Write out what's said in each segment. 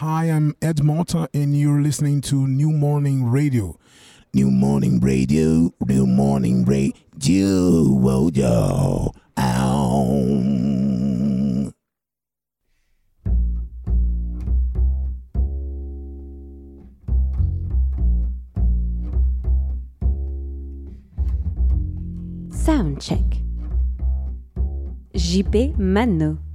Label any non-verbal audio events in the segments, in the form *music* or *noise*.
Hi, I'm Ed Morta, and you're listening to New Morning Radio. New Morning Radio, New Morning Radio, yo, ow. Soundcheck. JP Mano.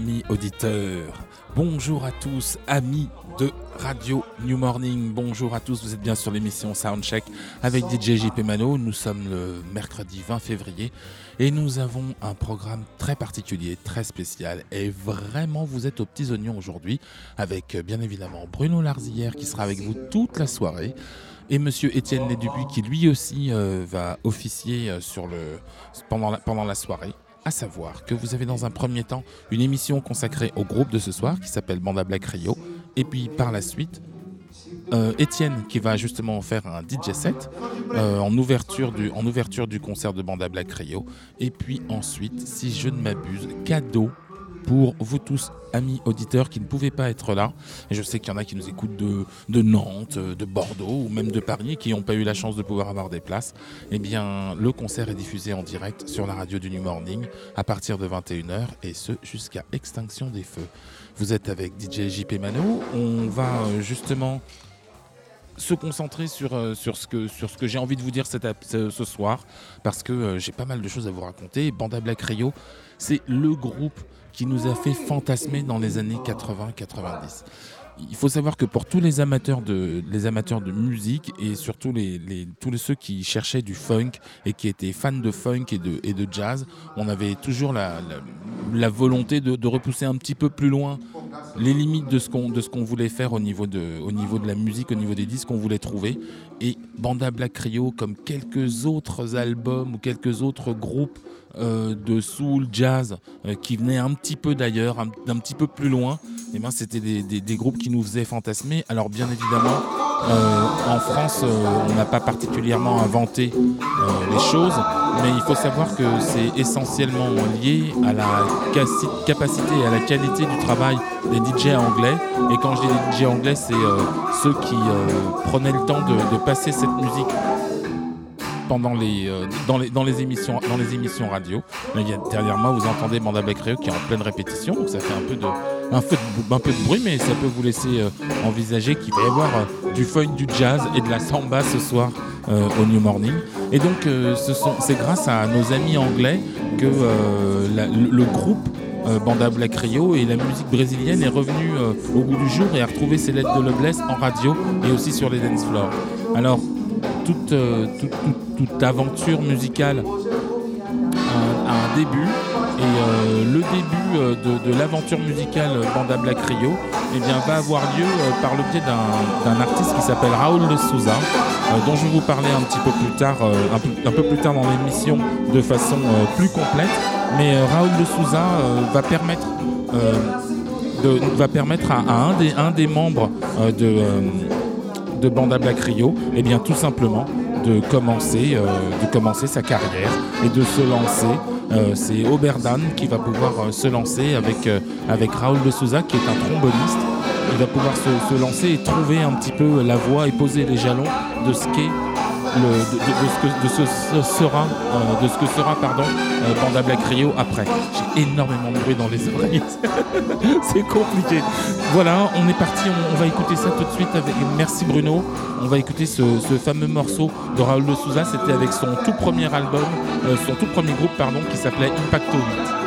Amis auditeurs, bonjour à tous amis de Radio New Morning, bonjour à tous, vous êtes bien sur l'émission Soundcheck avec DJ JP Mano, nous sommes le mercredi 20 février et nous avons un programme très particulier, très spécial. Et vraiment vous êtes aux petits oignons aujourd'hui avec bien évidemment Bruno Larzillière qui sera avec vous toute la soirée et monsieur Étienne Lédubuis qui lui aussi euh, va officier euh, sur le, pendant, pendant la soirée à savoir que vous avez dans un premier temps une émission consacrée au groupe de ce soir qui s'appelle Banda Black Rio, et puis par la suite, euh, Étienne qui va justement faire un DJ set euh, en, ouverture du, en ouverture du concert de Banda Black Rio, et puis ensuite, si je ne m'abuse, cadeau pour vous tous, amis auditeurs qui ne pouvaient pas être là. Et je sais qu'il y en a qui nous écoutent de, de, Nantes, de Bordeaux ou même de Paris qui n'ont pas eu la chance de pouvoir avoir des places. Eh bien, le concert est diffusé en direct sur la radio du New Morning à partir de 21h et ce jusqu'à extinction des feux. Vous êtes avec DJ JP Mano. On va euh, justement se concentrer sur, euh, sur ce que, que j'ai envie de vous dire cette, ce, soir parce que euh, j'ai pas mal de choses à vous raconter. Banda Black Rio, c'est le groupe qui nous a fait fantasmer dans les années 80-90. Il faut savoir que pour tous les amateurs de, les amateurs de musique et surtout les, les, tous ceux qui cherchaient du funk et qui étaient fans de funk et de, et de jazz, on avait toujours la, la, volonté de, repousser un petit peu plus loin les limites de ce qu'on qu'on voulait faire au niveau, de, au niveau de la musique, au niveau des disques qu'on voulait trouver. Et Banda Black Rio, comme quelques autres albums ou quelques autres groupes euh, de soul, jazz, euh, qui venaient un petit peu d'ailleurs, d'un petit peu plus loin, et ben c'était des, groupes qui nous faisaient fantasmer. Alors bien évidemment, euh, en France, on n'a pas particulièrement inventé les choses, mais il faut savoir que c'est essentiellement lié à la capacité et à la qualité du travail des DJ anglais. Et quand je dis DJ anglais, c'est ceux qui prenaient le temps de passer cette musique pendant les, euh, dans, les, dans, les émissions, dans les émissions radio. Là, derrière moi, vous entendez Manda Black Rio qui est en pleine répétition, donc ça fait un peu de, un peu de, bruit, mais ça peut vous laisser euh, envisager qu'il va y avoir euh, du funk, du jazz et de la samba ce soir au New Morning. Et donc, c'est grâce à nos amis anglais que le, le, groupe Banda Black Rio et la musique brésilienne est revenue au bout du jour et a retrouvé ses lettres de noblesse en radio et aussi sur les dance floors. Alors, toute, euh, toute, aventure musicale a, un début. Et euh, le début euh, de, l'aventure musicale Banda Black Rio eh va avoir lieu par le biais d'un artiste qui s'appelle Raoul de Souza, dont je vais vous parler un petit peu plus tard, un peu, plus tard dans l'émission de façon plus complète. Mais Raoul de Souza va permettre à, un, des, un des membres de, de Banda Black Rio, et eh bien tout simplement de commencer, euh, sa carrière et de se lancer. Euh, c'est Oberdan qui va pouvoir euh, se lancer avec, Raoul de Souza qui est un tromboniste. Il va pouvoir se, lancer et trouver un petit peu la voie et poser les jalons de ce qu'est le, de, ce que, sera, de ce sera pardon, euh, Banda Black Rio après. J'ai énormément de bruit dans les oreilles. *laughs* C'est compliqué. Voilà, on est parti, on, va écouter ça tout de suite avec. Merci Bruno. On va écouter ce, ce fameux morceau de Raoul de Souza. C'était avec son tout premier album, euh, son tout premier groupe, pardon, qui s'appelait Impacto 8.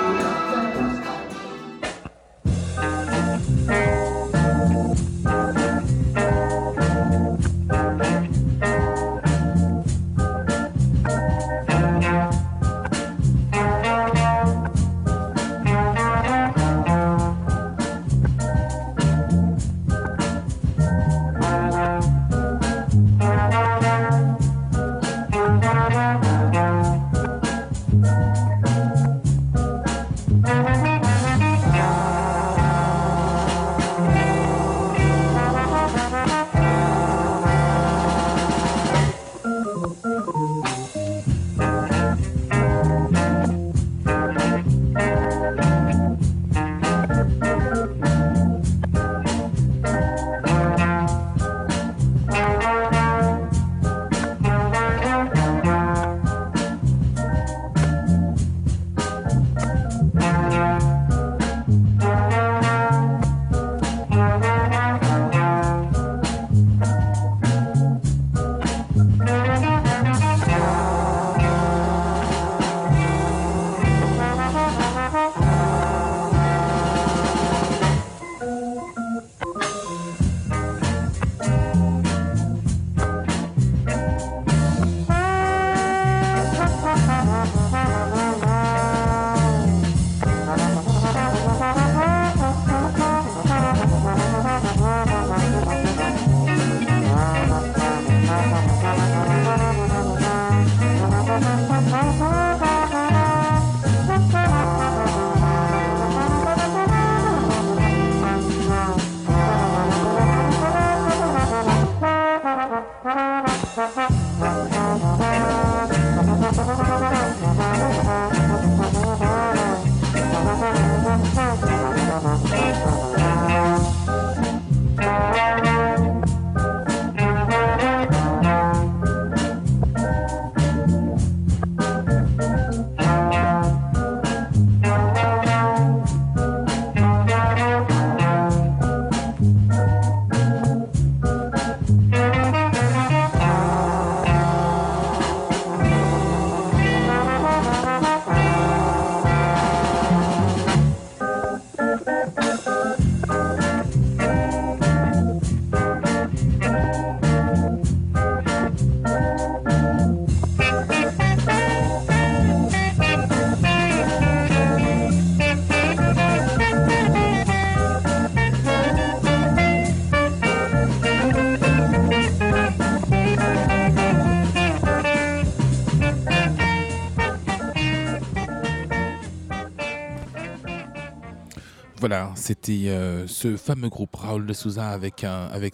C'était euh, ce fameux groupe Raoul de Souza avec,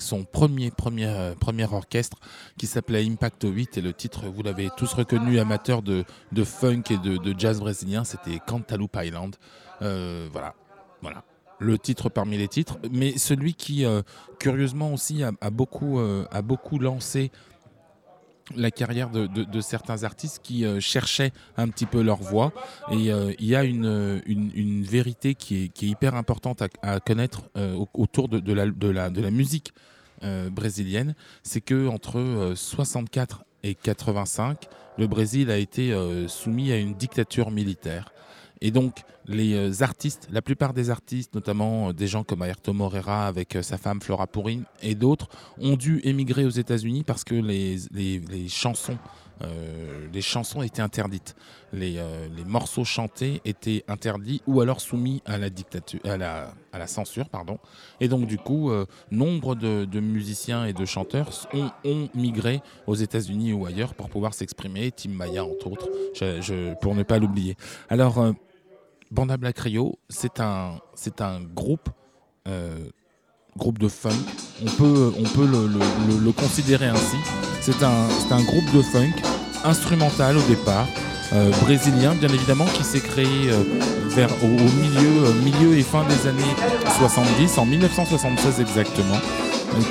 son premier, premier, euh, premier orchestre qui s'appelait Impact 8 et le titre, vous l'avez tous reconnu, amateur de, funk et de, jazz brésilien, c'était Cantaloupe Island. Euh, voilà, voilà. Le titre parmi les titres, mais celui qui, curieusement aussi, a beaucoup lancé la carrière de, certains artistes qui euh, cherchaient un petit peu leur voix. Et euh, il y a une, une vérité qui est, hyper importante à, connaître euh, au- autour de, la, musique euh, brésilienne, c'est que entre euh, 64 et 85, le Brésil a été euh, soumis à une dictature militaire. Et donc, les euh, artistes, la plupart des artistes, notamment euh, des gens comme Ayrton Moreira avec euh, sa femme Flora Purin et d'autres, ont dû émigrer aux États-Unis parce que les, les, chansons, les chansons étaient interdites. Les, les morceaux chantés étaient interdits ou alors soumis à la dictature, à la, à la censure, pardon. Et donc, du coup, nombre de, de musiciens et de chanteurs ont, ont migré aux États-Unis ou ailleurs pour pouvoir s'exprimer. Tim Maya, entre autres, je- pour ne pas l'oublier. Alors, Banda Black Rio, c'est un, c'est un groupe, euh, groupe de funk. On peut, on peut le, le- considérer ainsi. C'est un, c'est un groupe de funk instrumental au départ, euh, brésilien bien évidemment, qui s'est créé euh, vers au, au milieu, milieu et fin des années 70, en 1976 exactement.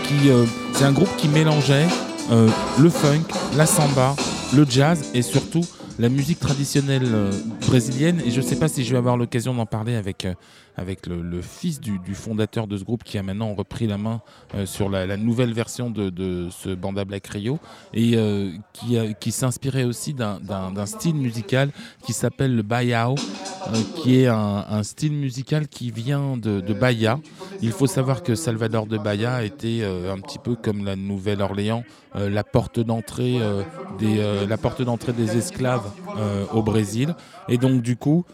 Qui, c'est un groupe qui mélangeait le funk, la samba, le jazz et surtout la musique traditionnelle euh, brésilienne. Et je ne sais pas si je vais avoir l'occasion d'en parler avec, euh, avec le, fils du, fondateur de ce groupe qui a maintenant repris la main euh, sur la, nouvelle version de, de ce Banda Black Rio et euh, qui, s'inspirait aussi d'un- style musical qui s'appelle le Baiao, euh, qui est un, style musical qui vient de, Bahia. Il faut savoir que Salvador de Bahia était un petit peu comme la Nouvelle-Orléans, la porte d'entrée des, la porte d'entrée des esclaves au Brésil. Et donc du coup,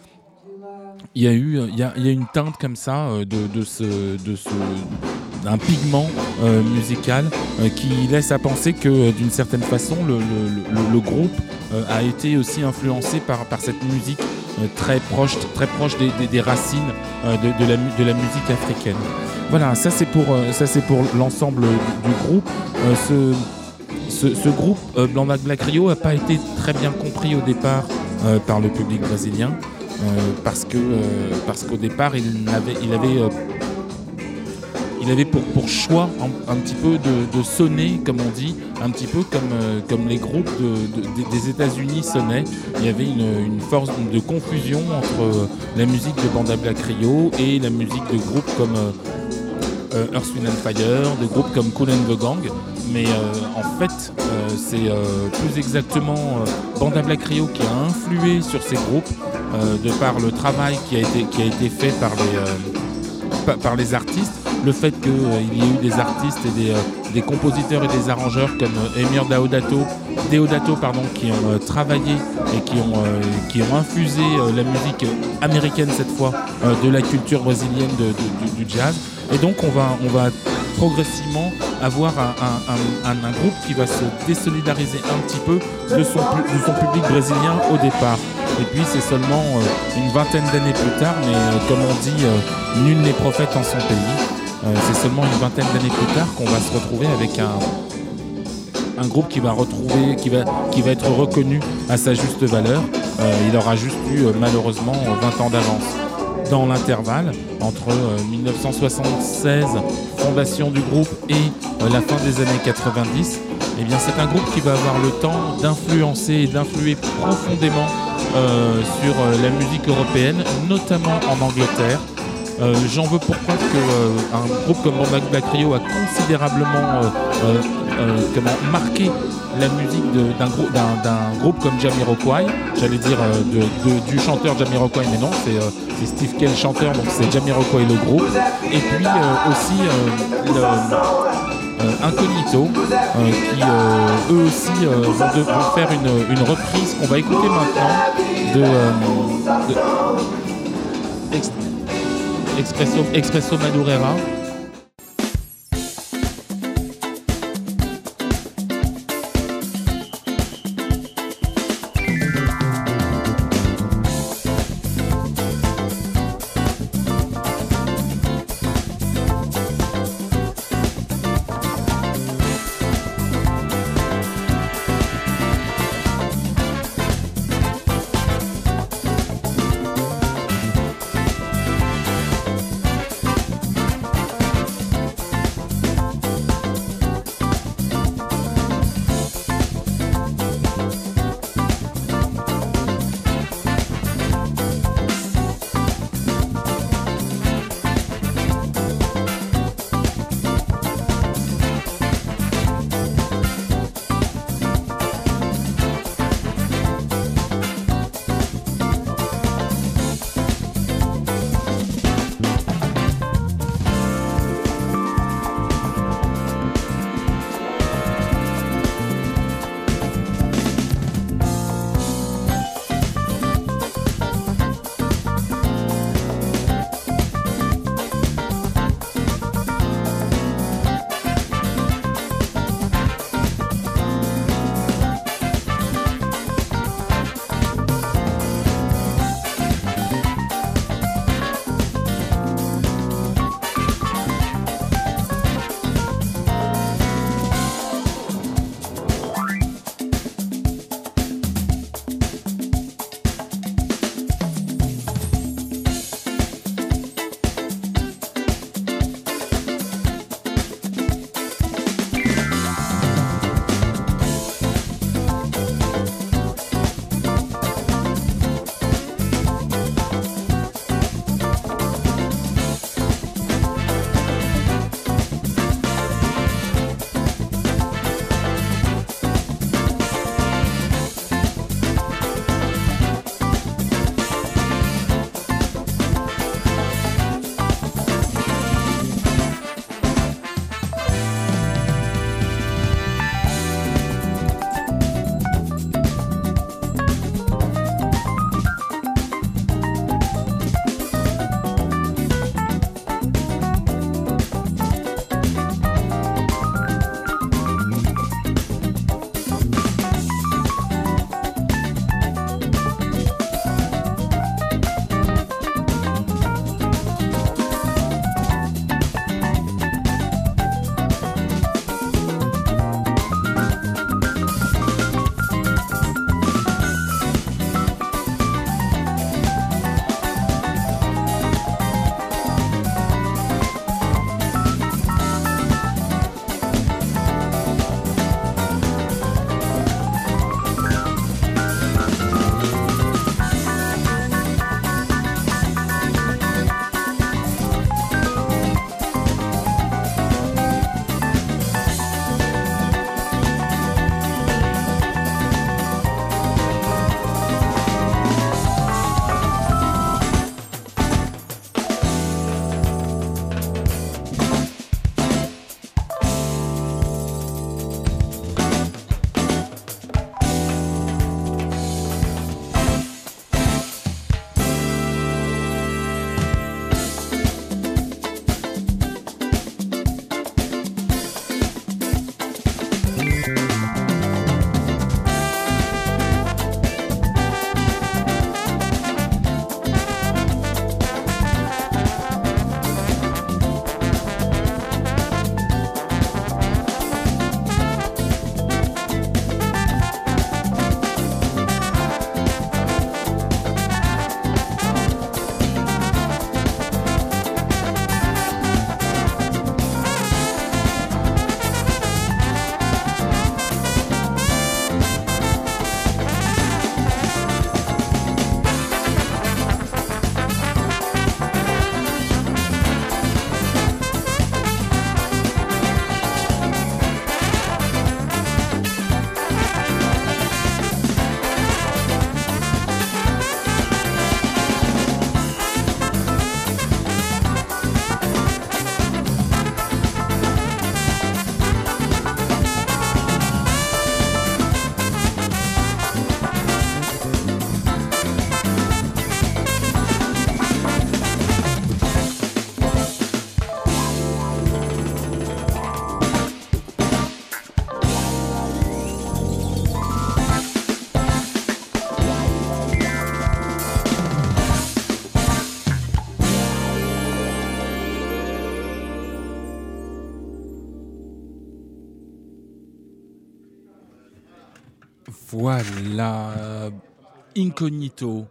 il y a eu, il y a, il y a une teinte comme ça euh, de, de ce, de ce, d'un pigment euh, musical euh, qui laisse à penser que d'une certaine façon le, groupe a été aussi influencé par, par cette musique très proche, très proche des, racines de, la, de la musique africaine. Voilà, ça c'est pour, ça c'est pour l'ensemble du, groupe. Ce, ce, ce groupe Blanc Black Rio n'a pas été très bien compris au départ par le public brésilien parce que euh, parce qu'au départ il avait il avait euh, il avait pour, pour choix un, petit peu de, sonner, comme on dit, un petit peu comme, euh, comme les groupes de- de- des- États-Unis sonnaient. Il y avait une, force de confusion entre euh, la musique de Banda Black Rio et la musique de groupes comme euh, Earth, Wind and Fire, de groupes comme Cool and the Gang. Mais euh, en fait, euh, c'est euh, plus exactement Banda Black Rio qui a influé sur ces groupes de par le travail qui a été, qui a été fait par les, pa- par les artistes, le fait qu'il y ait eu des artistes et des, des compositeurs et des arrangeurs comme Emir Deodato, Deodato pardon, qui ont travaillé et qui ont, qui ont infusé la musique américaine cette fois de la culture brésilienne du jazz. Et donc on va, on va progressivement avoir un, groupe qui va se désolidariser un petit peu de son, de son public brésilien au départ. Et puis c'est seulement euh, une vingtaine d'années plus tard, mais euh, comme on dit, euh, nul n'est prophète en son pays. C'est seulement une vingtaine d'années plus tard qu'on va se retrouver avec un, un groupe qui va retrouver, qui va, qui va être reconnu à sa juste valeur. Il aura juste eu malheureusement euh, 20 ans d'avance. Dans l'intervalle, entre euh, 1976, fondation du groupe, et euh, la fin des années 90, eh bien c'est un groupe qui va avoir le temps d'influencer et d'influer profondément euh, sur euh, la musique européenne, notamment en Angleterre. Euh, J'en veux pour preuve qu'un groupe comme Banda Black a considérablement euh, euh, euh, marqué la musique d'un grou- d'un- d'un groupe comme Jamiroquai. J'allais dire euh, du chanteur Jamiroquai, mais non, c'est euh, Steve Kell chanteur, donc c'est Jamiroquai le groupe. Et puis euh, aussi euh, euh, Incognito, euh, qui euh, eux aussi euh, vont, faire une, reprise qu'on va écouter maintenant de, euh, Expresso, Expresso Madureira. Voilà. Incognito.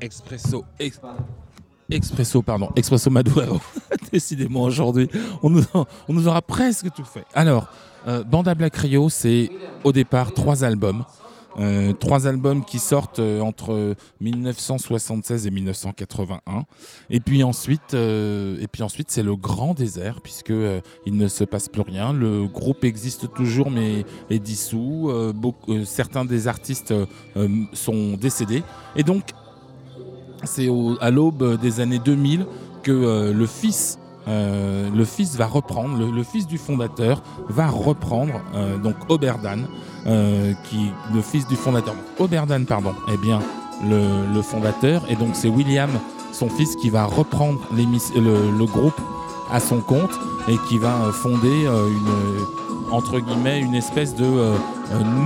Expresso. ex- Expresso, pardon. Expresso Maduro. *laughs* Décidément, aujourd'hui, on nous, en- on nous aura presque tout fait. Alors, euh, Banda Black Rio, c'est au départ trois albums. Euh, trois albums qui sortent euh, entre 1976 et 1981. Et puis ensuite, euh, et puis ensuite, c'est le grand désert puisque euh, il ne se passe plus rien. Le groupe existe toujours mais est dissous. Euh, euh, certains des artistes euh, euh, sont décédés. Et donc, c'est à l'aube des années 2000 que euh, le fils euh, le fils va reprendre, le, fils du fondateur va reprendre, euh, donc Oberdan, euh, qui le fils du fondateur, Oberdan pardon, est bien le, fondateur, et donc c'est William, son fils, qui va reprendre le, groupe à son compte et qui va fonder une entre guillemets une espèce de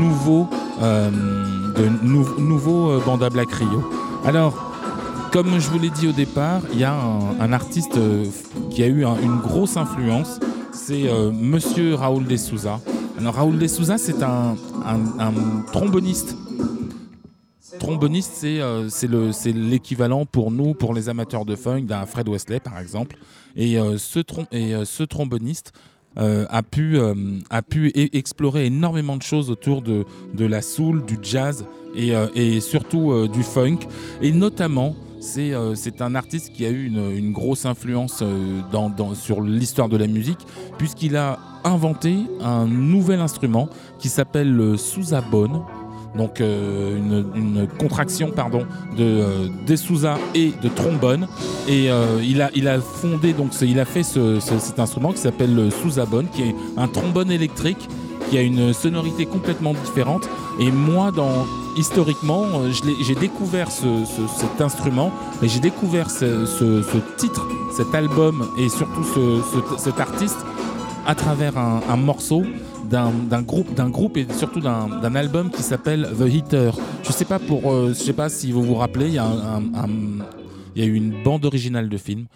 nouveau de nou- Black Rio. Alors comme je vous l'ai dit au départ, il y a un, artiste euh, qui a eu un- une grosse influence, c'est euh, Monsieur Raoul de Souza. Alors Raoul de Souza, c'est un, tromboniste. Tromboniste, c'est euh, l'équivalent pour nous, pour les amateurs de funk, d'un Fred Wesley par exemple. Et euh, ce, trom- et, ce tromboniste a pu, a pu explorer énormément de choses autour de, de la soul, du jazz et, et surtout du funk. Et notamment, c'est euh, c'est un artiste qui a eu une, grosse influence euh, sur l'histoire de la musique, puisqu'il a inventé un nouvel instrument qui s'appelle le sousabone. Donc euh, une, contraction pardon de des Sousa et de trombone et il a fondé donc il a fait ce- ce- cet instrument qui s'appelle le sousabone qui est un trombone électrique qui a une sonorité complètement différente et moi dans historiquement euh, j'ai découvert ce- ce- cet instrument et j'ai découvert ce, titre cet album et surtout ce- ce- cet artiste à travers un, morceau d'un groupe, d'un groupe et surtout d'un album qui s'appelle The Hitter. Je sais pas pour, euh, je sais pas si vous vous rappelez, il y a un- il y a eu une bande originale de film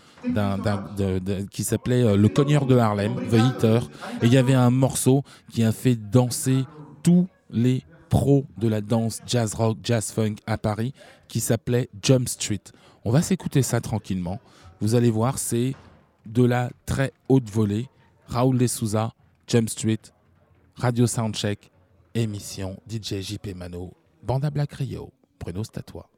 qui s'appelait euh, Le Cogneur de Harlem, The Hitter, et il y avait un morceau qui a fait danser tous les pros de la danse jazz rock, jazz funk à Paris, qui s'appelait Jump Street. On va s'écouter ça tranquillement. Vous allez voir, c'est de la très haute volée. Raoul de Souza, Jump Street, Radio Soundcheck, émission DJ JP Mano, Banda Black Rio, Bruno Statois.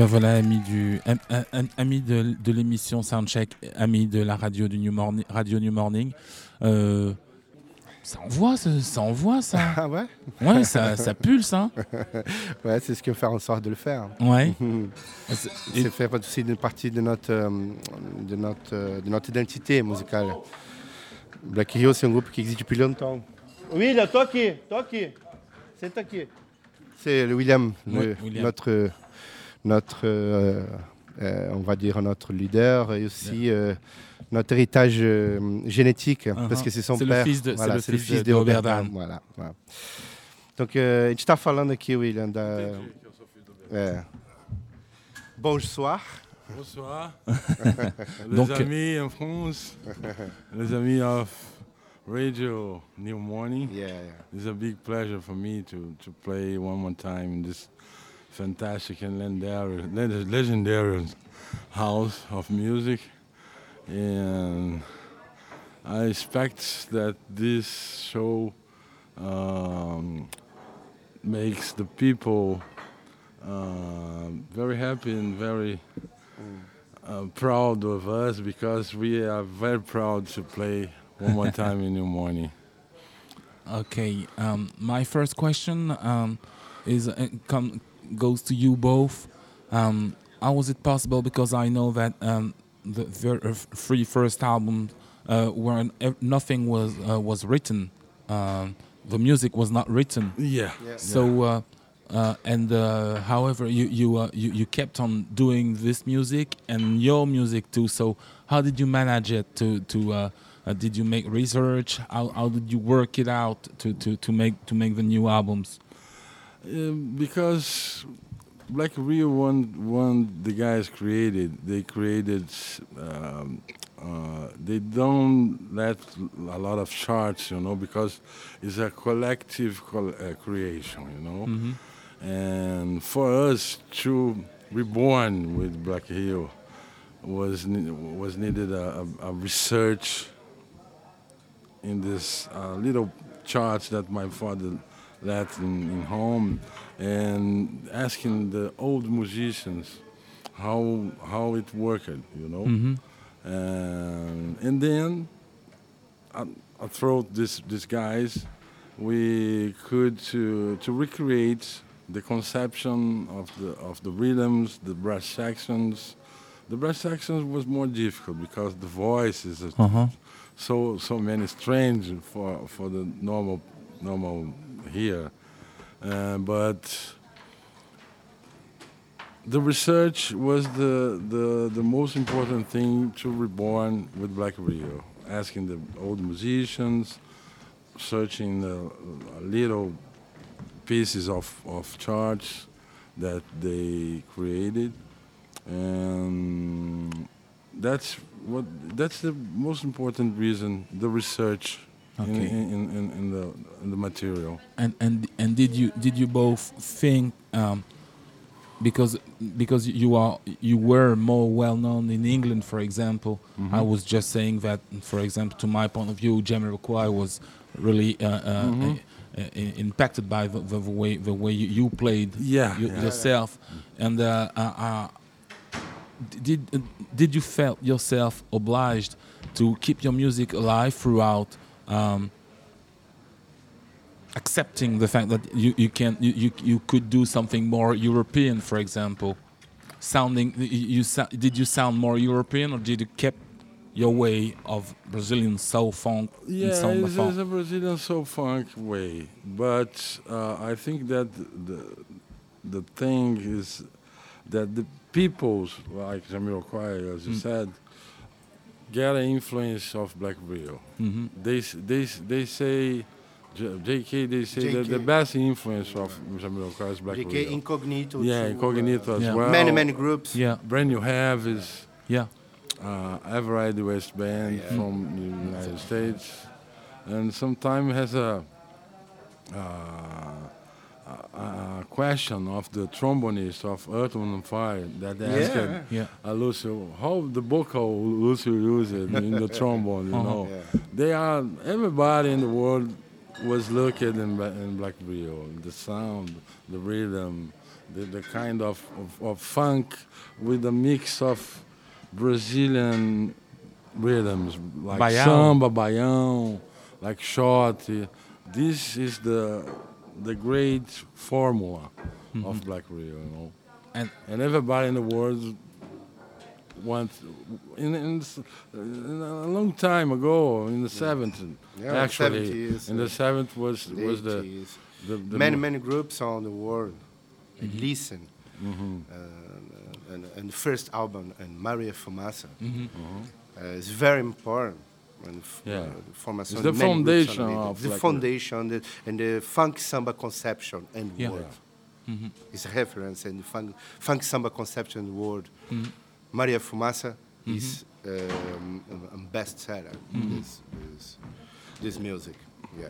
Ben voilà, amis du, am- am- am- amis de, de l'émission Soundcheck, amis de la radio du New Morning, Radio New Morning. Euh, ça envoie, ça, ça envoie, ça. *laughs* Ah ouais? Ouais, ça, ça pulse, hein. *laughs* Ouais, c'est ce qu'on fait en sorte de le faire. Ouais. *laughs* Et- C'est fait aussi une partie de notre, euh, de notre, euh, de notre identité musicale. Black Hero, c'est un groupe qui existe depuis longtemps. Oui, là, toi qui Toi qui C'est toi qui C'est le William, William. notre, notre euh, euh, on va dire notre leader et aussi euh, notre héritage euh, génétique, parce que c'est son. C'est le père. fils de- c'est voilà, le c'est le fils de- Robert Dahm. Voilà, voilà. Donc, euh, a gente está falando aqui, William, da... É. Bonsoir. Bonsoir. *laughs* Donc- les amis en France, les amis of Radio New Morning. Yeah, yeah. It's a big pleasure for me to, to play one more time in this fantastic and legendary, legendary house of music. And I expect that this show um, makes the people uh, very happy and very uh, proud of us because we are very proud to play one more *laughs* time in New Morning. Okay. Um, my first question um, is uh, come, goes to you both. Um, how was it possible? Because I know that um, the ver- uh, three first albums uh, were nothing was uh, was written. Um, the music was not written. Yeah. So, uh, uh, and uh, however, you you, uh, you you kept on doing this music and your music too. So, how did you manage it? To to uh, uh, did you make research? How, how did you work it out to, to, to make to make the new albums? Uh, because Black Rio one one the guys created they created um, uh, they don't let a lot of charts you know because it's a collective col- uh, creation you know? And for us to reborn with Black Hill was ne- was needed a, a, a research in this uh, little charts that my father left in, in home and asking the old musicians how how it worked, you know. Mm-hmm. Um, and then I, I through this these guys, we could to to recreate the conception of the of the rhythms, the brass sections. The brass sections was more difficult because the voice is Uh huh. so so many strange for for the normal normal here, uh, but the research was the, the the most important thing to reborn with Black Rio. Asking the old musicians, searching the little pieces of of charts that they created, and that's what that's the most important reason the research Okay. in, in, in, in the in the material And and and did you did you both think um, because because you are you were more well known in England, for example. I was just saying that, for example, to my point of view, Jamiroquai was really uh, uh, uh, uh, impacted by the, the way the way you, you played yeah, you, yeah. yourself. And uh, uh, uh, did uh, did you felt yourself obliged to keep your music alive throughout? Um, accepting the fact that you, you can you, you, you could do something more European, for example, sounding you, you did you sound more European or did you keep your way of Brazilian soul funk Yeah, it's, it's a Brazilian soul funk way, but uh, I think that the the thing is that the peoples like Jamiroquai, as you Mm. said, get an influence of Black Rio. hmm They they they say. JK, they say that the best influence of Jamiroquai is Black JK Rio. Incognito. yeah, to, Incognito as Yeah. uh, well. Many, many groups. Yeah, Brand New Have is yeah. uh, Everide West Band Yeah. from the United States, and sometimes has a, uh, a, a question of the trombonist of Earth, Wind and Fire that Yeah. asked Yeah. uh, Lucio how the vocal Lucio used it in the *laughs* trombone. You Uh-huh. know, Yeah. they are everybody in the world was looking in, in Black Rio, the sound, the rhythm, the, the kind of, of, of funk with a mix of Brazilian rhythms like Baião. samba, baião, like short. This is the the great formula of Black Rio, you know. And And everybody in the world wants, in, in, in a long time ago, in the 70s, Yeah, actually, 70s, in the uh, 70s was, the was the, the, the many mo- many groups on the world listen Mhm. uh, and, and the first album and Maria Fumaça mhm. Uh-huh. uh, is very important and f- Yeah. uh, the formation It's the of many groups foundation the, of the like foundation the, and the funk samba conception and Yeah. word Mhm. is a reference and the funk, funk samba conception and word Mhm. Maria Fumaça Mm-hmm. is um, a, a bestseller this, this this music yeah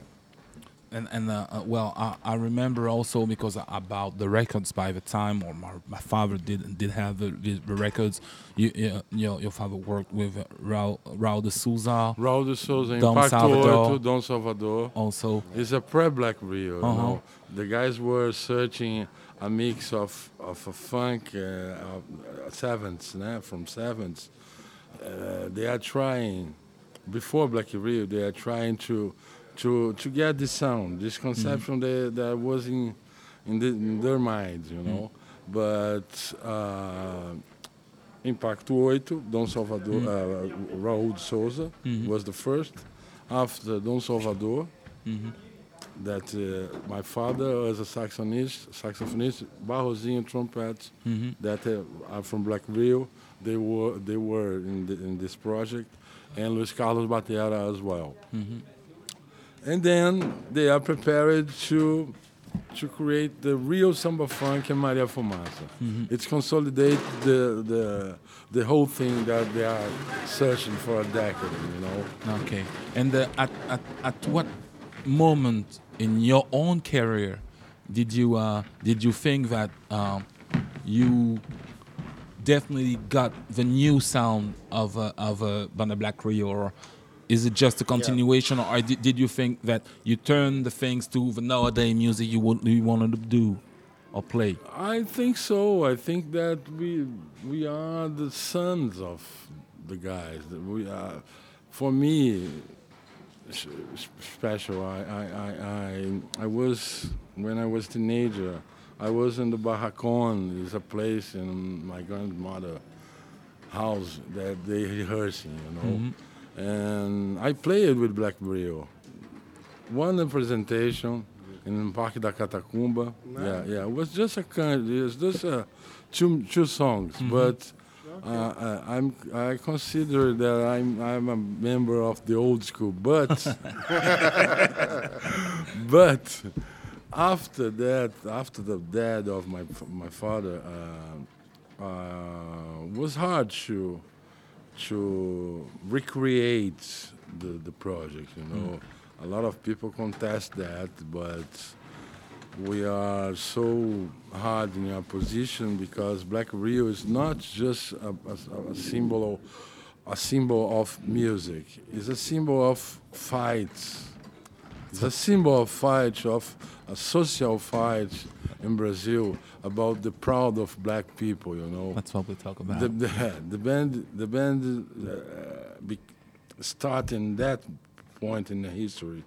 And and uh, uh, well, I, I remember also because about the records by the time, or my, my father did did have the, the, records. You, you, your your father worked with Raul, Raul de Souza Raul de Souza, Dom Impacto Salvador. Dom Salvador. also. It's a pre-Black Rio. Uh-huh. know? The guys were searching a mix of, of a funk, uh, of, uh, sevens, né? from sevens. Uh, they are trying, before Black Rio, they are trying to to to get this sound, this conception that, that was in in, the, in their minds, you know. But uh, Impacto Oito, Dom Salvador, uh, Raul de Souza was the first. After Dom Salvador, Mhm. that uh, my father was a saxophonist, saxophonist, Barrozinho trumpet, Mhm. that uh, are from Black Rio. They were they were in, the, in this project, and Luis Carlos Batera as well. And then they are prepared to to create the real samba funk and Maria Fumaça. It's consolidate the the the whole thing that they are searching for a decade, you know. Okay. And uh, at, at at what moment in your own career did you uh, did you think that um, you definitely got the new sound of uh, of uh, Banda Black Rio, or is it just a continuation, or did, did you think that you turned the things to the nowadays music you would you wanted to do or play? I think so. I think that we we are the sons of the guys. We are, for me, special. I, I, I, I, I was when I was teenager. I was in the Barracon. It's a place in my grandmother house that they rehearsing. You know, mm-hmm. And I played with Black Brio. One presentation in Parque da Catacumba. Yeah, yeah. It was just a kind. It was just a two two songs, but uh, I, I'm I consider that I'm I'm a member of the old school, but *laughs* but after that, after the death of my my father, uh, uh, was hard to to recreate the the project. You know, hmm. a lot of people contest that, but we are so hard in our position because Black Rio is not just a, a, a symbol of, a symbol of music. It's a symbol of fights. It's a symbol of fight, of a social fight in Brazil about the proud of black people, you know. That's what we talk about. The, the, the band, the band uh, be, start in that point in the history,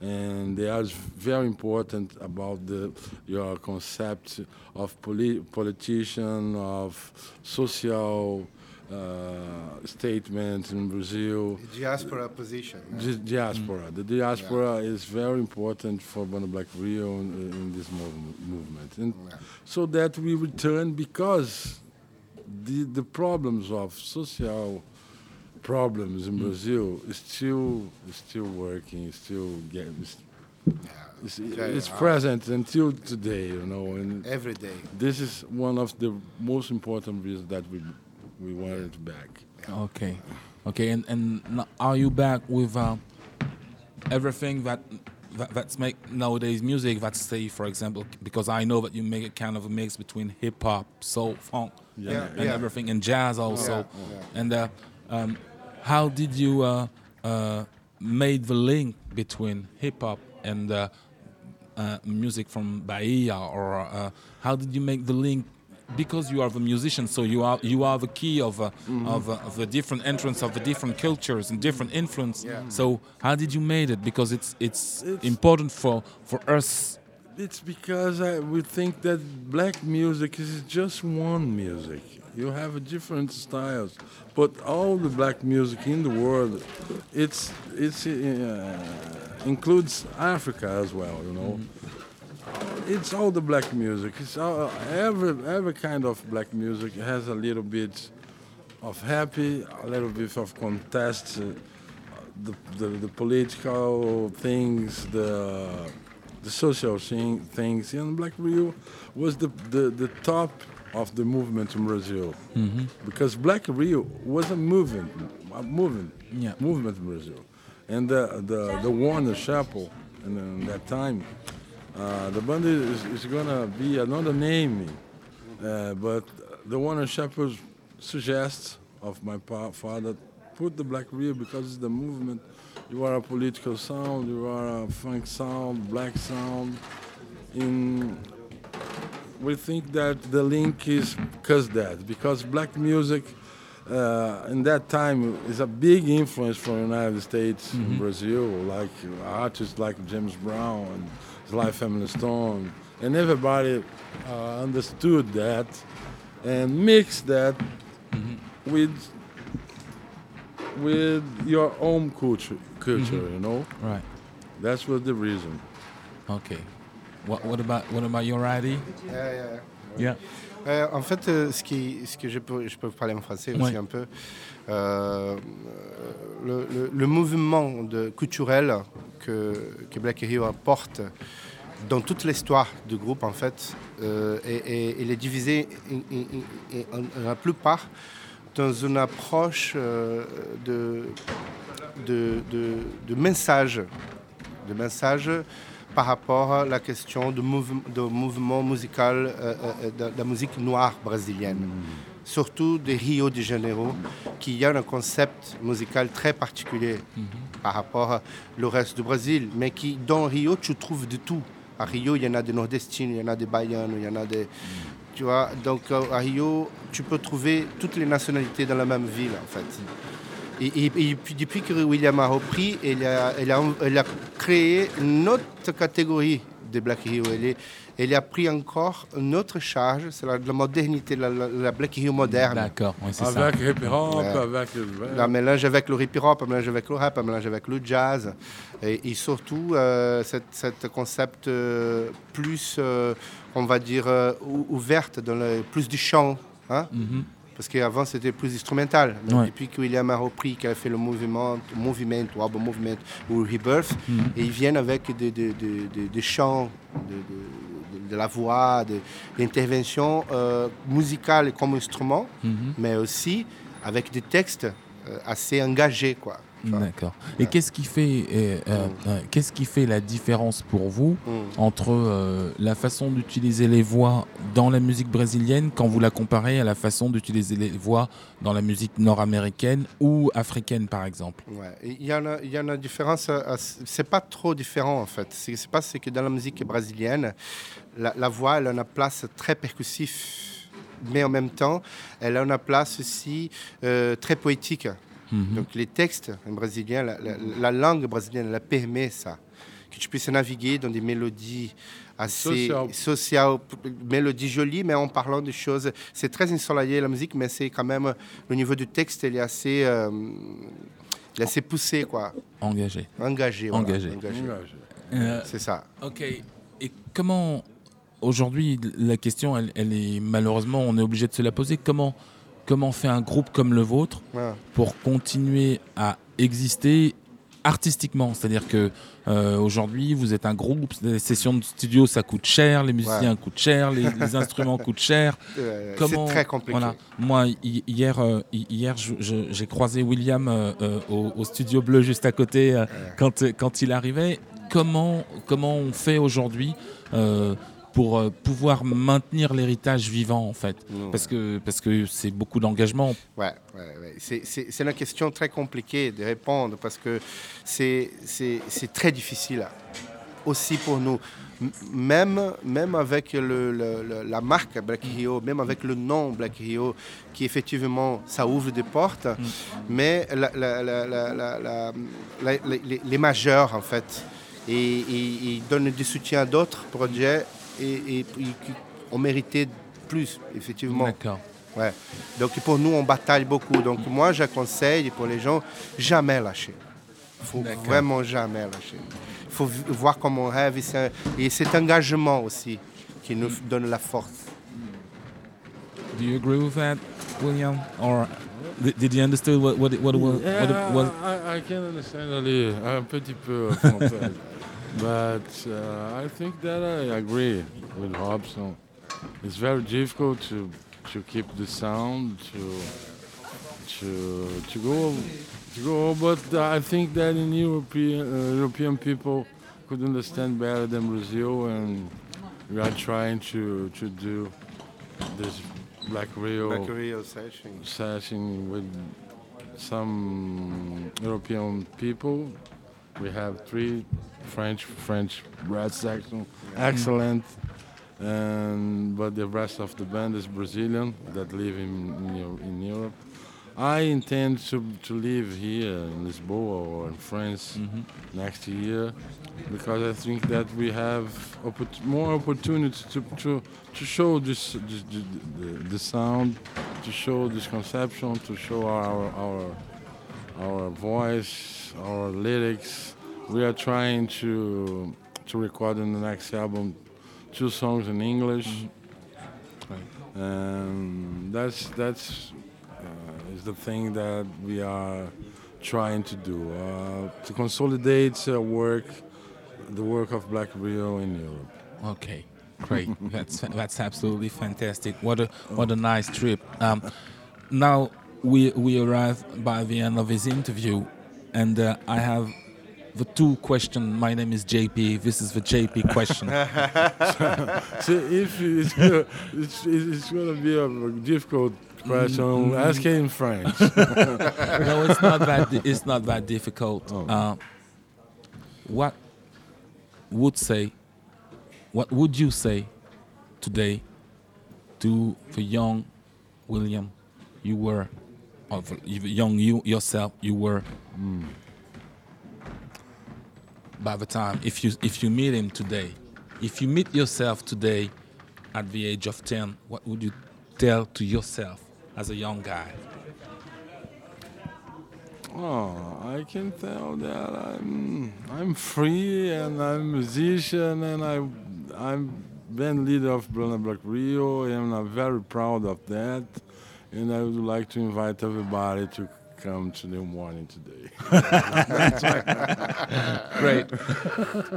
and they are very important about the your concept of poli- politician, of social uh, statement in Brazil. diaspora position Di- diaspora. The diaspora is very important for Banda Black Rio in, in this mov- movement, and Yeah. so that we return because the the problems of social problems in Brazil is still is still working, is still get, is, is, very it's hard. present until today, you know, and every day this is one of the most important reasons that we we want it back. Okay, okay, and and are you back with uh, everything that, that that's make nowadays music? That's say, for example, because I know that you make a kind of a mix between hip hop, soul, funk, Yeah. and, Yeah, and everything, and jazz also. Yeah, yeah. And uh, um, how did you uh, uh, made the link between hip hop and uh, uh, music from Bahia, or uh, how did you make the link? Because you are the musician, so you are you are the key of uh, of, uh, of the different entrance of the different cultures and different influence. So how did you make it? Because it's it's, It's- important for for us. It's because I, we think that black music is just one music. You have different styles, but all the black music in the world, it's it's uh, includes Africa as well. You know, it's all the black music. It's all, every every kind of black music has a little bit of happy, a little bit of contest, uh, the, the the political things, the the social thing, things. And Black Rio was the, the, the top of the movement in Brazil because Black Rio was a movement, a movement, Yeah. movement in Brazil, and the the, the Warner Chapel, and in that time, uh, the band is, is gonna be another name, uh, but the Warner Chapel suggests of my father put the Black Rio because it's the movement. You are a political sound, you are a funk sound, black sound. In we think that the link is because that because black music uh, in that time is a big influence from the United States and Brazil, like artists like James Brown and Sly Family Stone, and everybody uh, understood that and mixed that with with your own culture, culture, you know. Right. That's was the reason. Okay. What what about what about your ID? Yeah, yeah. Yeah. Euh, en fait, euh, ce, qui, ce que je peux, je peux parler en français aussi Ouais. un peu. Euh, le, le- le mouvement de, culturel que, que Black Rio apporte dans toute l'histoire du groupe, en fait, il est divisé en, la plupart dans une approche de, de, de, de message, de message par rapport à la question du mouvement, musical euh, euh, de, de la musique noire brésilienne. Surtout de Rio de Janeiro, qui a un concept musical très particulier par rapport au reste du Brésil, mais qui, dans Rio, tu trouves de tout. À Rio, il y en a des nordestines, il y en a des baianos, il y en a des... Tu vois, donc euh, à Rio, tu peux trouver toutes les nationalités dans la même ville, en fait. Et, et- et puis, depuis que William a repris, il a, il a, il a créé une autre catégorie de Black Rio. Il, est- il a pris encore une autre charge, c'est la, la modernité, la, la- la Black Rio moderne. D'accord. Oui, c'est ça. Avec hip hop, Ouais. avec Un mélange avec le hip hop, un mélange avec le rap, un mélange avec le jazz. Et, et surtout, euh, cette, cette concept euh, plus, euh, on va dire, euh, ou- ouverte, dans le, plus du chant. hein. Mhm. Parce qu'avant, c'était plus instrumental. Mais Ouais. Depuis que William a repris, qu'il a fait le mouvement, mouvement ou album movement ou Rebirth, et ils viennent avec des, des- des- des- des chants, de, de- de- de la voix, de- d'interventions euh, musicales comme instrument, Mhm. mais aussi avec des textes euh, assez engagés. Quoi. D'accord. Et qu'est-ce qui fait euh, euh, euh, qu'est-ce qui fait la différence pour vous mm. entre euh, la façon d'utiliser les voix dans la musique brésilienne quand vous la comparez à la façon d'utiliser les voix dans la musique nord-américaine ou africaine par exemple? Ouais. Il y en a, y a une différence. C'est pas trop différent en fait. Ce qui se passe, c'est que dans la musique brésilienne, la, la voix, elle a une place très percussive, mais en même temps, elle a une place aussi euh, très poétique. Mhm. Donc les textes en brésilien, la, la- la langue brésilienne, elle permet ça, que tu puisses naviguer dans des mélodies assez Social. sociales, mélodies jolies, mais en parlant de choses. C'est très ensoleillé la musique, mais c'est quand même le niveau du texte, il est assez, euh, il est assez poussé quoi, Engagé. engagé. voilà, Engagé. Engagé. Euh, C'est ça. ok. Et comment aujourd'hui la question elle, elle est malheureusement on est obligé de se la poser comment comment fait un groupe comme le vôtre pour continuer à exister artistiquement. C'est-à-dire que euh, aujourd'hui, vous êtes un groupe, les sessions de studio, ça coûte cher, les musiciens coûtent cher, les, les *laughs* instruments coûtent cher. Euh, Comment c'est très compliqué. Voilà. Moi, hi- hier, euh, hier, j'ai croisé William euh, au, au studio bleu juste à côté quand, quand il arrivait. Comment comment on fait aujourd'hui pour euh, pouvoir maintenir l'héritage vivant en fait Mmh. Parce que parce que c'est beaucoup d'engagement. Ouais, ouais, ouais. C'est- une question très compliquée de répondre parce que c'est très difficile. aussi pour nous. Même, même avec le- la marque Black Rio, même avec le nom Black Rio, qui effectivement, ça ouvre des portes, mais la- la- la- les, les majeurs, en fait, et, et- et donnent du soutien à d'autres projets et, et- et qui ont mérité plus, effectivement. D'accord. Ouais. Donc pour nous, on bataille beaucoup. Donc moi, je conseille pour les gens, jamais lâcher. Il faut vraiment jamais lâcher. Il faut voir comment on rêve. Et cet engagement aussi qui nous donne la force. Do you agree with that, William? Or did, you understand what what what it was? What it Yeah? I, I can understand a little, un petit peu. *laughs* but uh, I think that I agree with Hobson. It's very difficult to to keep the sound to to to go to go. But I think that in European uh, European people could understand better than Brazil, and we are trying to to do this Black Rio Black Rio session. session with some European people. We have three French French brass section, excellent, and but the rest of the band is Brazilian that live in in, in Europe. I intend to, to live here in Lisboa or in France mm-hmm. next year because I think that we have oppor- more opportunity to, to, to show this, this the, the, the sound, to show this conception, to show our, our our voice, our lyrics. We are trying to to record in the next album two songs in English, and that's that's uh, is the thing that we are trying to do uh, to consolidate uh, work, the work of Black Rio in Europe. Okay, great. *laughs* that's that's absolutely fantastic. What a what a nice trip. Um, now we we arrive by the end of his interview, and uh, I have the two question. My name is JP. This is the JP question. *laughs* So if it's gonna, it's, it's going to be a difficult question, ask it in French. *laughs* no, it's not that. di- It's not that difficult. Oh. Uh, what would say? What would you say today to the young William you were, the young you yourself you were? By the time, if you if you meet him today, if you meet yourself today, at the age of ten, what would you tell to yourself as a young guy? Oh, I can tell that I'm I'm free and I'm a musician and I I'm band leader of Bruna Black Rio and I'm very proud of that. And I would like to invite everybody to come to the Morning today. *laughs* Great.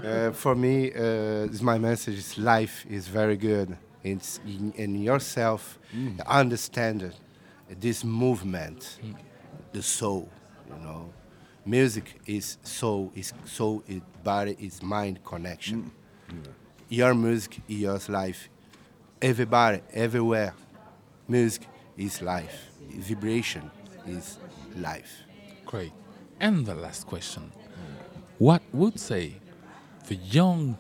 Uh, for me, uh, my message is life is very good. It's in, in yourself, understand it, this movement, the soul, you know. Music is soul, is soul, is body, is mind connection. Your music your life. Everybody, everywhere, music is life. Vibration is life. Great. And the last question. What would say the young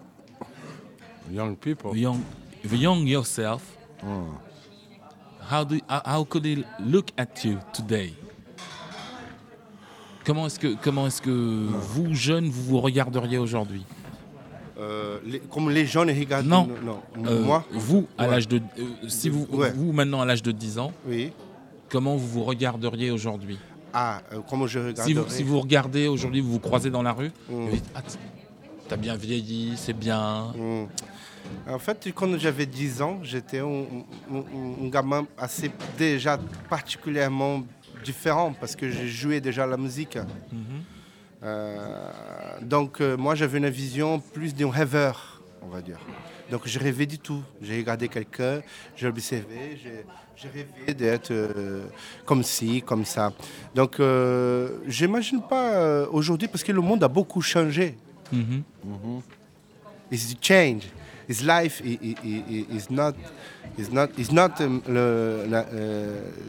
Young people. the young the young yourself how do how, could he look at you today? Comment est-ce que comment est-ce que vous jeunes vous vous regarderiez aujourd'hui? Euh, les- comme les ne regardent Non. non. Euh, Moi, vous à Ouais. l'âge de euh, si vous Ouais. vous maintenant à l'âge de 10 ans, oui. comment vous vous regarderiez aujourd'hui? Ah, comment je regarde si vous, si vous regardez aujourd'hui, vous vous croisez dans la rue, Mm. vous dites, ah, t'as bien vieilli, c'est bien. Hmm. En fait, quand j'avais 10 ans, j'étais un, un- un gamin assez déjà particulièrement différent parce que j'ai joué déjà la musique. Euh, donc euh, moi j'avais une vision plus d'un rêveur, on va dire. Donc je rêvais du tout. J'ai regardé quelqu'un, j'ai observé, j'ai- j'ai rêvé d'être euh, comme ci, comme ça. Donc euh, j'imagine pas euh, aujourd'hui parce que le monde a beaucoup changé. Mhm. It's the change. His life i- i- i- i- is not is not is not um, le, la-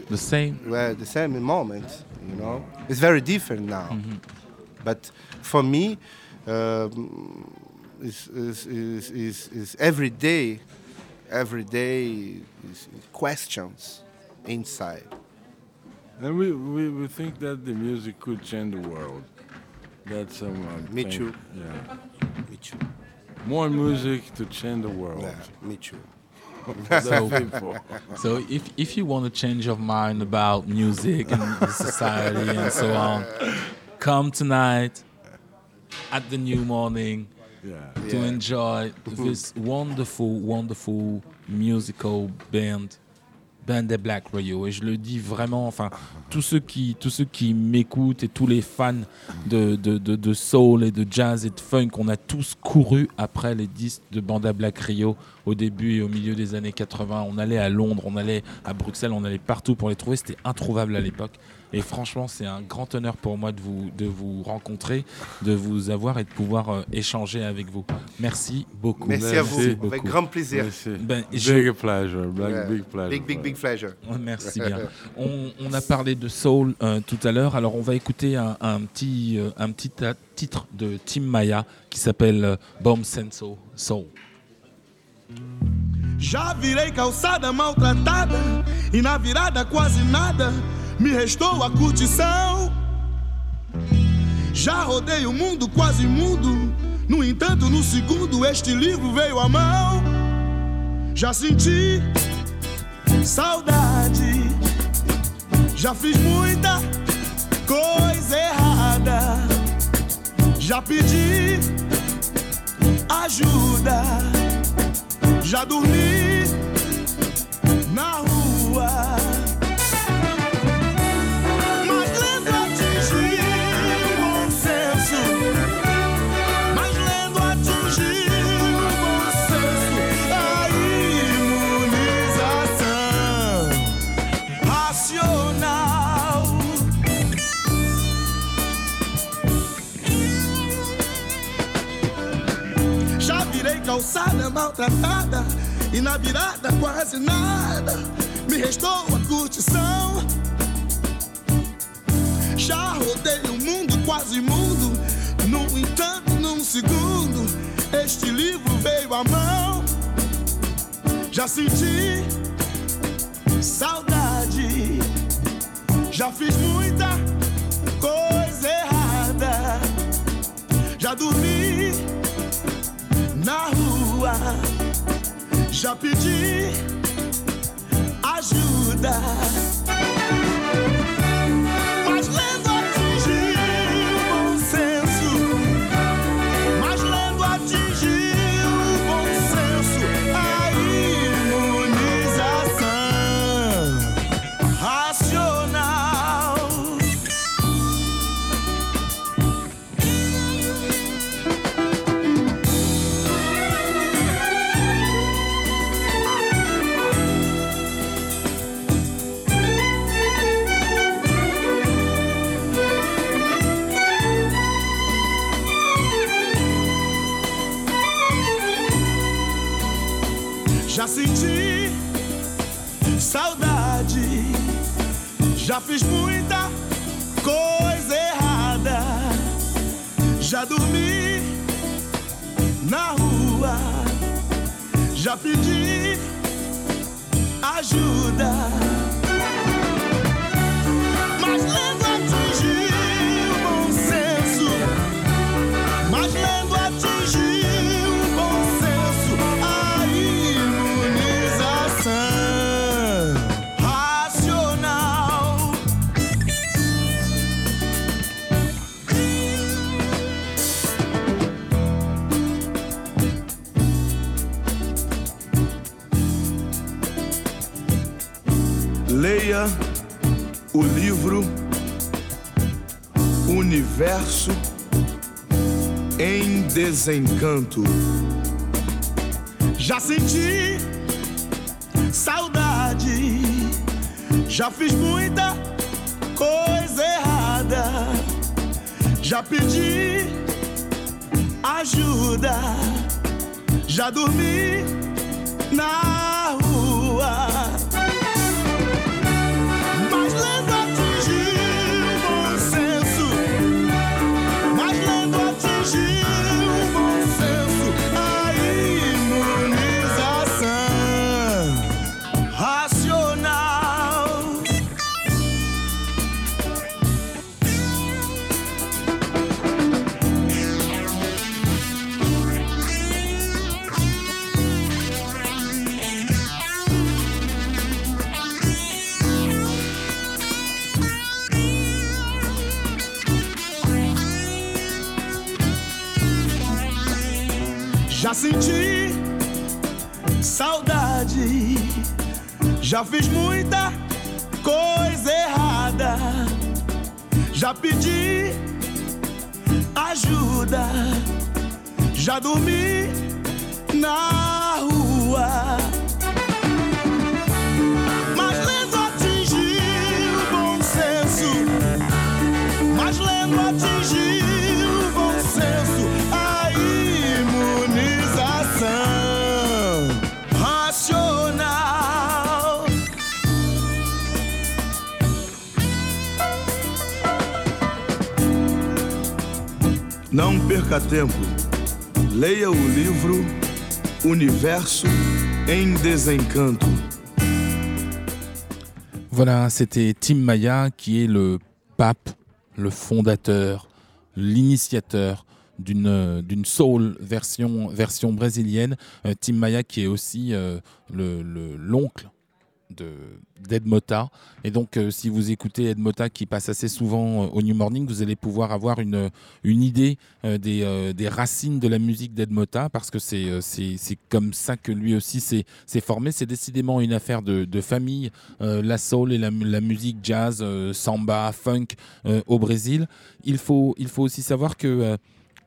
The same. well, the same moment. You know, it's very different now. But for me, um, is, is, is, is, is every day, every day is questions inside. And we, we, we think that the music could change the world. That's um, I Me too. Yeah. Me too. More music to change the world. Yeah, me too. *laughs* So- what I'm for. So if if you want to change your mind about music and society and so on, *laughs* come tonight at the new morning Yeah. to Yeah. enjoy this *laughs* wonderful, wonderful musical band, Band des Black Radio. Et je le dis vraiment, enfin, tous ceux qui, tous ceux qui m'écoutent et tous les fans de, de, de, de soul et de jazz et de funk, on a tous couru après les disques de Banda Black Rio au début et au milieu des années 80. On allait à Londres, on allait à Bruxelles, on allait partout pour les trouver. C'était introuvable à l'époque. Et franchement, c'est un grand honneur pour moi de vous, de vous rencontrer, de vous avoir et de pouvoir euh, échanger avec vous. Merci beaucoup. Merci à vous, Merci avec grand plaisir. Ben, je- Big pleasure. Big, Yeah. big pleasure. Big, big, big pleasure. Ouais, Merci bien. *laughs* On, on a parlé de soul euh, tout à l'heure, alors on va écouter un, un petit, euh, un petit ta- titre de Tim Maya qui s'appelle euh, Bomb Senso Soul. Já virei calçada maltratada e na virada quase nada me restou a curtição. Já rodei o mundo quase mudo, no entanto, no segundo este livro veio à mão. Já senti saudade, já fiz muita coisa errada, já pedi ajuda. Já dormi na rua. Calçada maltratada e na virada quase nada me restou a curtição. Já rodei o mundo quase mundo, no entanto, num segundo, este livro veio à mão. Já senti saudade, já fiz muita coisa errada, já dormi na rua. Já pedi ajuda. Senti saudade, já fiz muita coisa errada, já dormi na rua, já pedi ajuda. Universo em desencanto. Já senti saudade, já fiz muita coisa errada, já pedi ajuda, já dormi na rua. Já fiz muita coisa errada. Já pedi ajuda. Já dormi na rua. Não perca tempo. Leia o livro Universo em Desencanto. Voilà, c'était Tim Maya qui est le pape, le fondateur, l'initiateur d'une soul version version brésilienne. Euh, Tim Maya qui est aussi euh, le le- l'oncle d'Ed Mota. Et donc, euh, si vous écoutez Ed Mota qui passe assez souvent euh, au New Morning, vous allez pouvoir avoir une, une idée euh, des, des racines de la musique d'Ed Mota parce que c'est comme ça que lui aussi s'est formé. C'est décidément une affaire de, de famille, la soul et la, la musique jazz, samba, funk au Brésil. Il faut, il faut aussi savoir que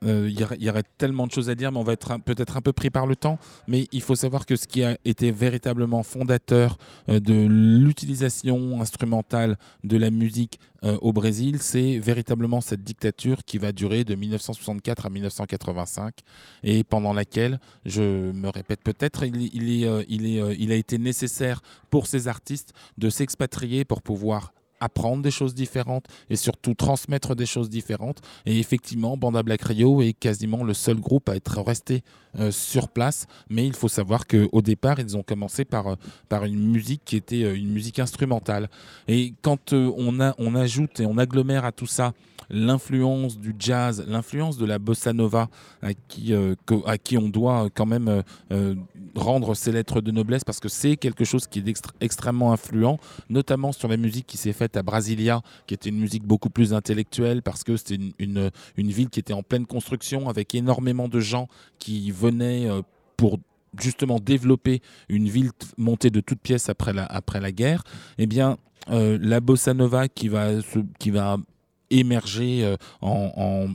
euh, il y, aurait- tellement de choses à dire, mais on va être peut-être un peu pris par le temps. Mais il faut savoir que ce qui a été véritablement fondateur euh, de l'utilisation instrumentale de la musique euh, au Brésil, c'est véritablement cette dictature qui va durer de 1964 à 1985 et pendant laquelle, je me répète peut-être, il a été nécessaire pour ces artistes de s'expatrier pour pouvoir apprendre des choses différentes et surtout transmettre des choses différentes. Et effectivement, Banda Black Rio est quasiment le seul groupe à être resté sur place. Mais il faut savoir qu'au départ, ils ont commencé par, euh, par une musique qui était euh, une musique instrumentale. Et quand euh, on, a, on ajoute et on agglomère à tout ça l'influence du jazz, l'influence de la bossa nova, à qui, euh, à qui on doit quand même euh, euh, rendre ses lettres de noblesse, parce que c'est quelque chose qui est extrêmement influent, notamment sur la musique qui s'est faite à Brasilia, qui était une musique beaucoup plus intellectuelle, parce que c'était une, une, une ville qui était en pleine construction, avec énormément de gens qui venaient euh, pour justement développer une ville montée de toutes pièces après la, après la guerre, eh bien, euh, la bossa nova qui va, qui va émerger euh, en,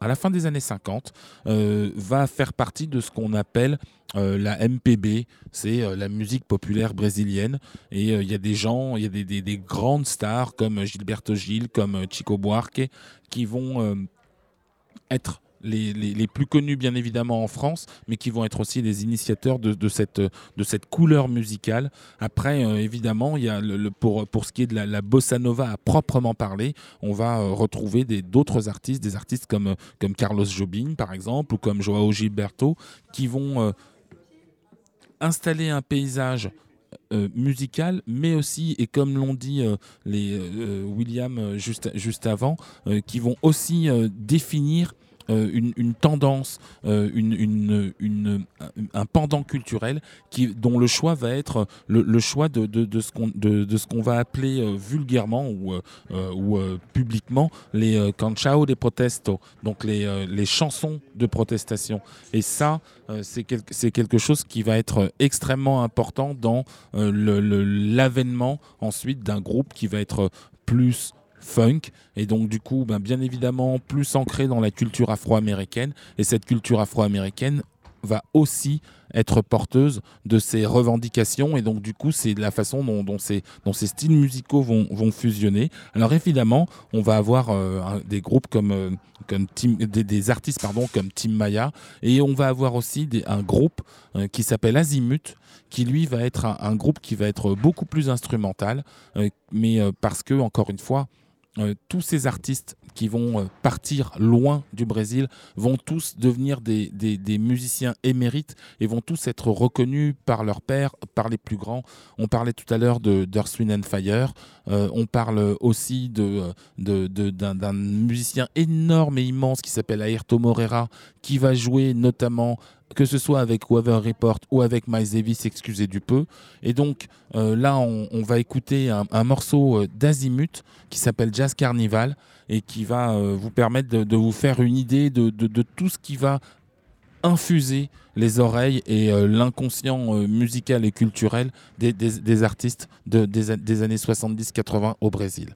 à la fin des années 50 euh, va faire partie de ce qu'on appelle la MPB, c'est la musique populaire brésilienne. Et il y a des gens, il y a des, des- des grandes stars comme Gilberto Gil, comme Chico Buarque, qui vont être les, plus connus bien évidemment en France, mais qui vont être aussi les initiateurs de, cette, couleur musicale. Après, euh, évidemment, il y a pour, ce qui est de la, bossa nova à proprement parler, on va euh, retrouver d'autres artistes, des artistes comme, euh, comme Carlos Jobim par exemple, ou comme Joao Gilberto, qui vont installer un paysage musical, mais aussi, et comme l'ont dit les William juste, avant, qui vont aussi définir euh, une, tendance, euh, un, pendant culturel qui, dont le choix va être le, choix de, ce qu'on va appeler euh, vulgairement ou, publiquement les canchao de protesto, donc les, chansons de protestation. Et ça, c'est quel- c'est quelque chose qui va être extrêmement important dans l'avènement ensuite d'un groupe qui va être plus funk. Et donc du coup ben, bien évidemment plus ancré dans la culture afro-américaine. Et cette culture afro-américaine va aussi être porteuse de ces revendications. Et donc du coup c'est la façon dont, ces, ces styles musicaux vont, fusionner. Alors évidemment on va avoir euh, des groupes comme, euh, des, artistes pardon, comme Tim Maya. Et on va avoir aussi un groupe euh, qui s'appelle Azimut qui lui va être un, groupe qui va être beaucoup plus instrumental mais parce que encore une fois euh, tous ces artistes qui vont euh, partir loin du Brésil vont tous devenir des, musiciens émérites et vont tous être reconnus par leur père, par les plus grands. On parlait tout à l'heure de and Fire. Euh, on parle aussi d'un musicien énorme et immense qui s'appelle Ayrton Moreira, qui va jouer notamment que ce soit avec Weather Report ou avec Miles Davis, excusez du peu. Et donc euh, là, on, va écouter un, morceau euh, d'Azimut qui s'appelle Jazz Carnival et qui va euh, vous permettre de, vous faire une idée de, tout ce qui va infuser les oreilles et l'inconscient musical et culturel des, artistes des années 70-80 au Brésil.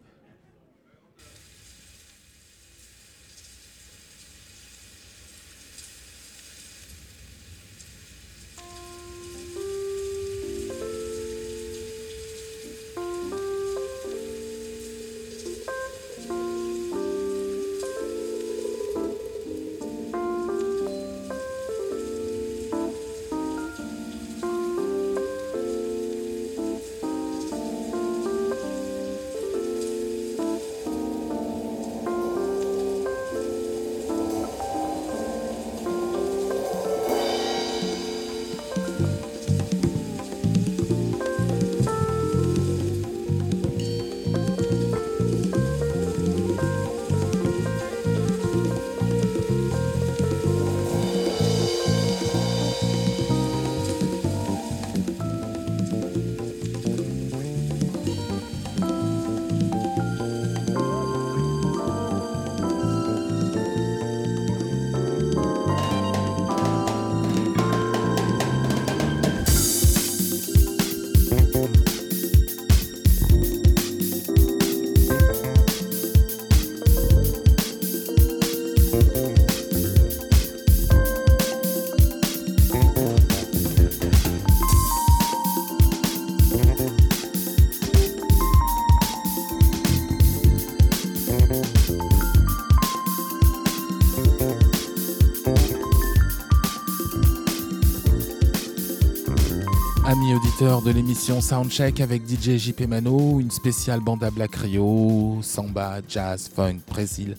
De l'émission Soundcheck avec DJ JP Mano, une spéciale banda Black Rio, samba, jazz, funk, Brésil.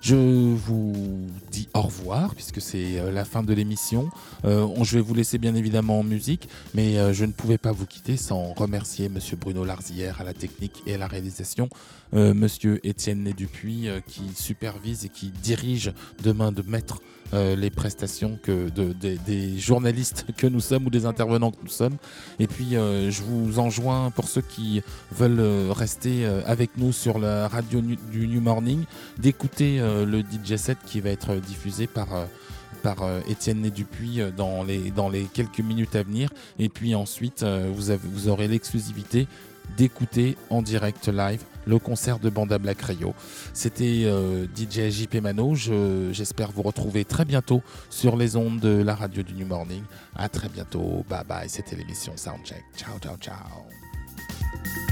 Je vous dis au revoir puisque c'est euh, la fin de l'émission. Euh, je vais vous laisser bien évidemment en musique, mais euh, je ne pouvais pas vous quitter sans remercier Monsieur Bruno Larzière à la technique et à la réalisation, euh, Monsieur Étienne Né Dupuis qui supervise et qui dirige de main de maître euh, les prestations que de- des- journalistes que nous sommes ou des intervenants que nous sommes. Et puis, euh, je vous enjoins, pour ceux qui veulent euh, rester avec nous sur la radio du New Morning, d'écouter le DJ set qui va être diffusé par... par Étienne Né Dupuis euh, dans les, dans les quelques minutes à venir. Et puis ensuite, vous, avez, vous aurez l'exclusivité d'écouter en direct live le concert de Banda Black Rio. C'était euh, DJ JP Mano. Je- J'espère vous retrouver très bientôt sur les ondes de la radio du New Morning. À très bientôt. Bye bye. C'était l'émission Soundcheck. Ciao, ciao, ciao.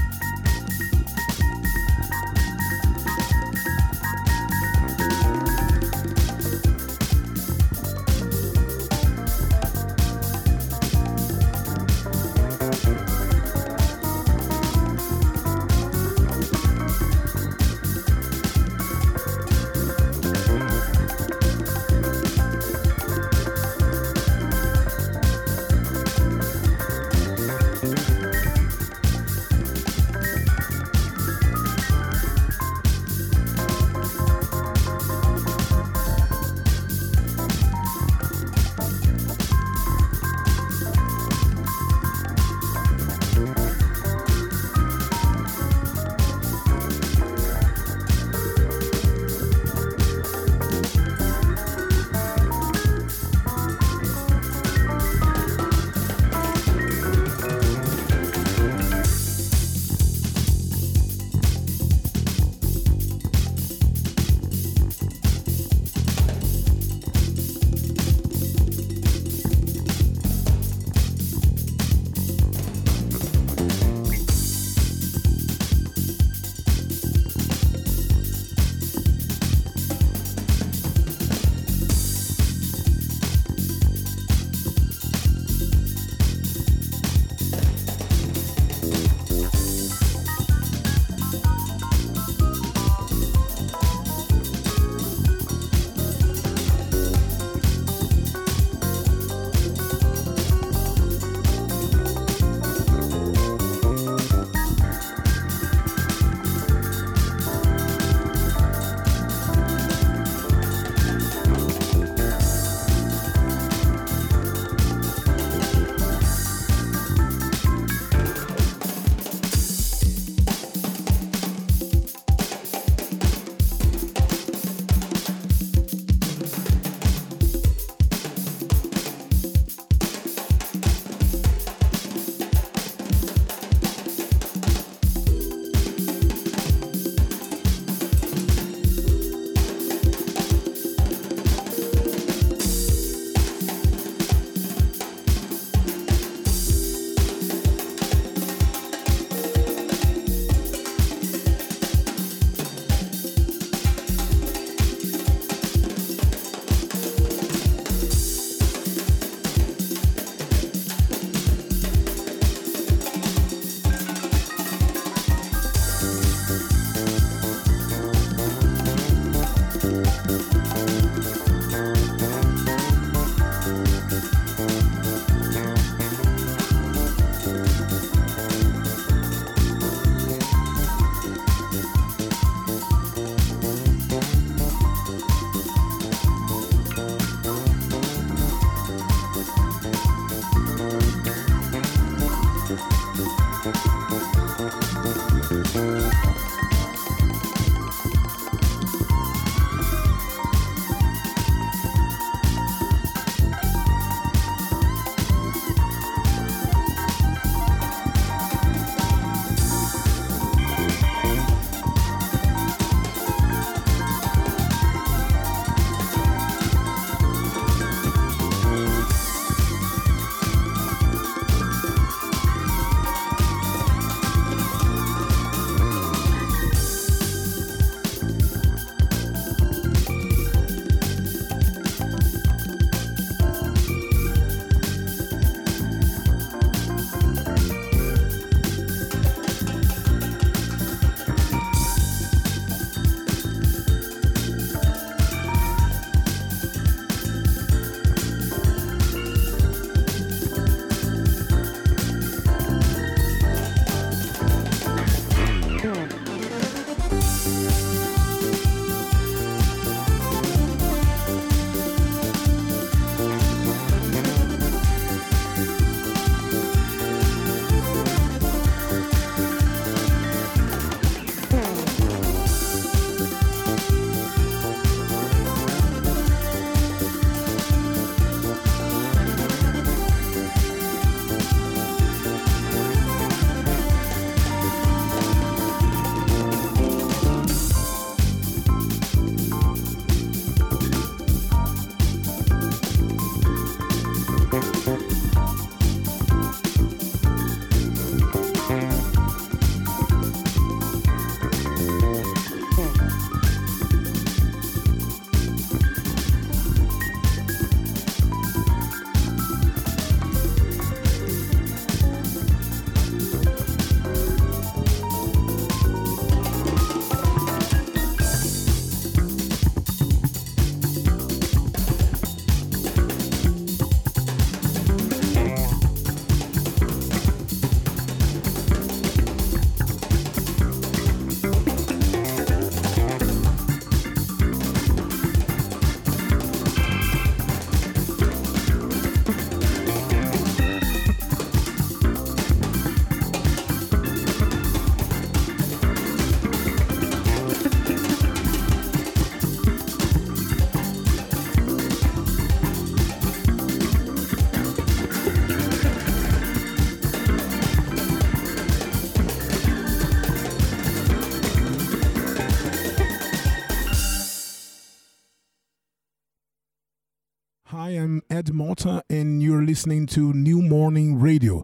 And you're listening to New Morning Radio.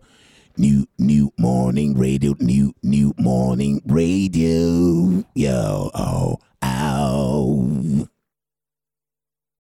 New, new morning radio, new,